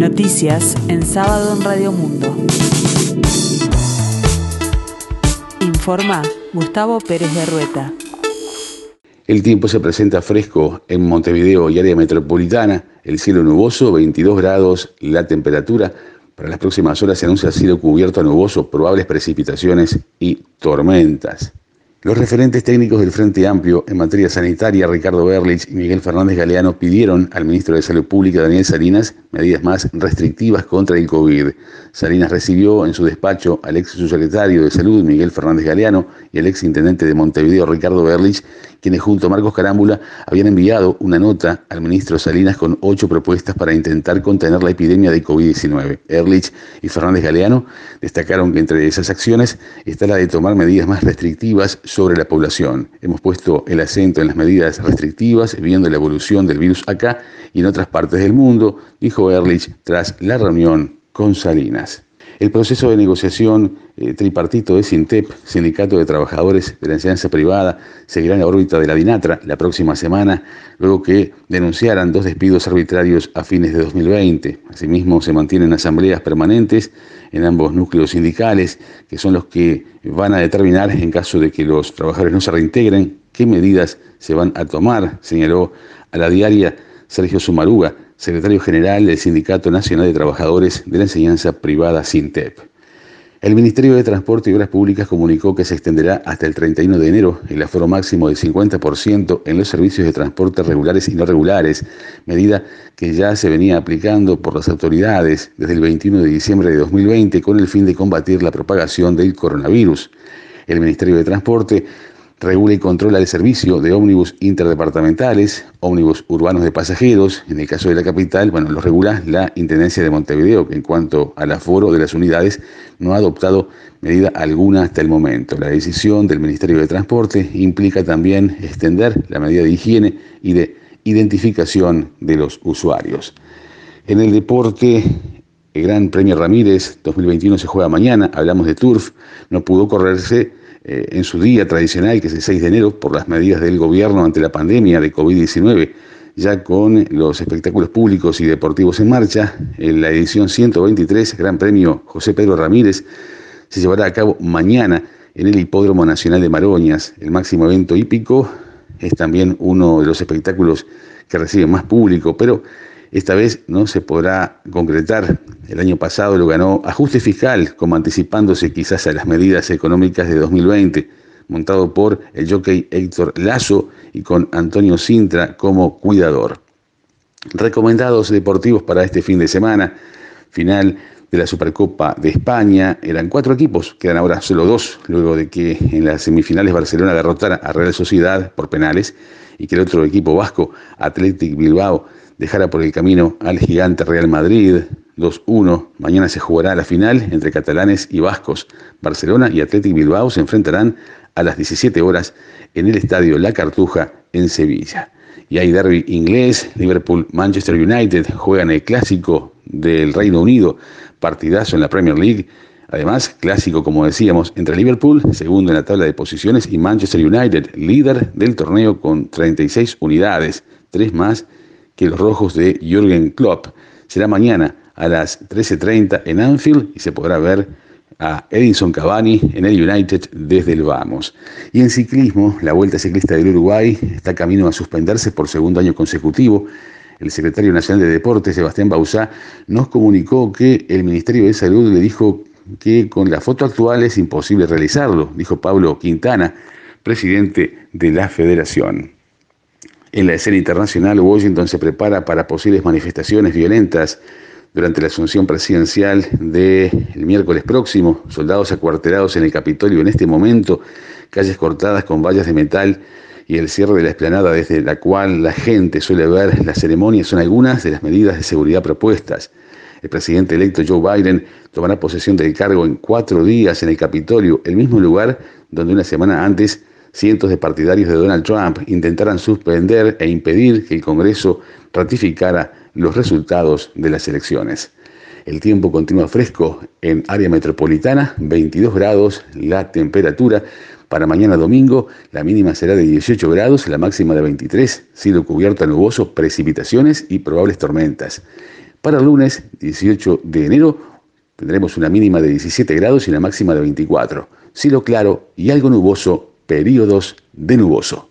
Noticias en sábado en Radio Mundo. Informa Gustavo Pérez de Rueta. El tiempo se presenta fresco en Montevideo y área metropolitana, el cielo nuboso, 22 grados, la temperatura. Para las próximas horas se anuncia cielo cubierto a nuboso, probables precipitaciones y tormentas. Los referentes técnicos del Frente Amplio en materia sanitaria, Ricardo Berlich y Miguel Fernández Galeano, pidieron al ministro de Salud Pública, Daniel Salinas, medidas más restrictivas contra el COVID. Salinas recibió en su despacho al ex subsecretario de Salud, Miguel Fernández Galeano, y al ex intendente de Montevideo, Ricardo Berlich, quienes junto a Marcos Carámbula habían enviado una nota al ministro Salinas con ocho propuestas para intentar contener la epidemia de COVID-19. Erlich y Fernández Galeano destacaron que entre esas acciones está la de tomar medidas más restrictivas sobre la población. Hemos puesto el acento en las medidas restrictivas, viendo la evolución del virus acá y en otras partes del mundo, dijo Erlich tras la reunión con Salinas. El proceso de negociación eh, tripartito de SINTEP, Sindicato de Trabajadores de la Enseñanza Privada, seguirá en la órbita de la DINATRA la próxima semana, luego que denunciaran dos despidos arbitrarios a fines de 2020. Asimismo, se mantienen asambleas permanentes en ambos núcleos sindicales, que son los que van a determinar, en caso de que los trabajadores no se reintegren, qué medidas se van a tomar, señaló a la diaria Sergio Sumaruga, secretario general del Sindicato Nacional de Trabajadores de la Enseñanza Privada SINTEP. El Ministerio de Transporte y Obras Públicas comunicó que se extenderá hasta el 31 de enero el aforo máximo del 50% en los servicios de transporte regulares y no regulares, medida que ya se venía aplicando por las autoridades desde el 21 de diciembre de 2020 con el fin de combatir la propagación del coronavirus. El Ministerio de Transporte regula y controla el servicio de ómnibus interdepartamentales, ómnibus urbanos de pasajeros. En el caso de la capital, bueno, lo regula la Intendencia de Montevideo, que en cuanto al aforo de las unidades no ha adoptado medida alguna hasta el momento. La decisión del Ministerio de Transporte implica también extender la medida de higiene y de identificación de los usuarios. En el deporte, el Gran Premio Ramírez 2021 se juega mañana, hablamos de Turf, no pudo correrse eh, en su día tradicional, que es el 6 de enero, por las medidas del gobierno ante la pandemia de COVID-19, ya con los espectáculos públicos y deportivos en marcha, en la edición 123, Gran Premio José Pedro Ramírez, se llevará a cabo mañana en el Hipódromo Nacional de Maroñas. El máximo evento hípico es también uno de los espectáculos que recibe más público, pero esta vez no se podrá concretar. El año pasado lo ganó ajuste fiscal, como anticipándose quizás a las medidas económicas de 2020, montado por el jockey Héctor Lazo y con Antonio Sintra como cuidador. Recomendados deportivos para este fin de semana, final de la Supercopa de España, eran cuatro equipos, quedan ahora solo dos, luego de que en las semifinales Barcelona derrotara a Real Sociedad por penales y que el otro equipo vasco, Athletic Bilbao, dejara por el camino al gigante Real Madrid 2-1. Mañana se jugará la final entre catalanes y vascos. Barcelona y Athletic Bilbao se enfrentarán a las 17 horas en el estadio La Cartuja en Sevilla. Y hay derby inglés, Liverpool-Manchester United juegan el clásico del Reino Unido, partidazo en la Premier League. Además, clásico, como decíamos, entre Liverpool, segundo en la tabla de posiciones, y Manchester United, líder del torneo con 36 unidades, tres más que los rojos de Jürgen Klopp. Será mañana a las 13.30 en Anfield y se podrá ver a Edinson Cavani en el United desde el Vamos. Y en ciclismo, la Vuelta Ciclista del Uruguay está camino a suspenderse por segundo año consecutivo. El secretario nacional de Deportes, Sebastián Bausá, nos comunicó que el Ministerio de Salud le dijo que con la foto actual es imposible realizarlo, dijo Pablo Quintana, presidente de la federación. En la escena internacional, Washington se prepara para posibles manifestaciones violentas durante la asunción presidencial del miércoles próximo. Soldados acuartelados en el Capitolio en este momento, calles cortadas con vallas de metal y el cierre de la explanada desde la cual la gente suele ver la ceremonia son algunas de las medidas de seguridad propuestas. El presidente electo Joe Biden tomará posesión del cargo en cuatro días en el Capitolio, el mismo lugar donde una semana antes cientos de partidarios de Donald Trump intentaran suspender e impedir que el Congreso ratificara los resultados de las elecciones. El tiempo continúa fresco en área metropolitana, 22 grados la temperatura. Para mañana domingo la mínima será de 18 grados, la máxima de 23, cielo cubierto nuboso, precipitaciones y probables tormentas. Para lunes 18 de enero tendremos una mínima de 17 grados y una máxima de 24. Cielo claro y algo nuboso, periodos de nuboso.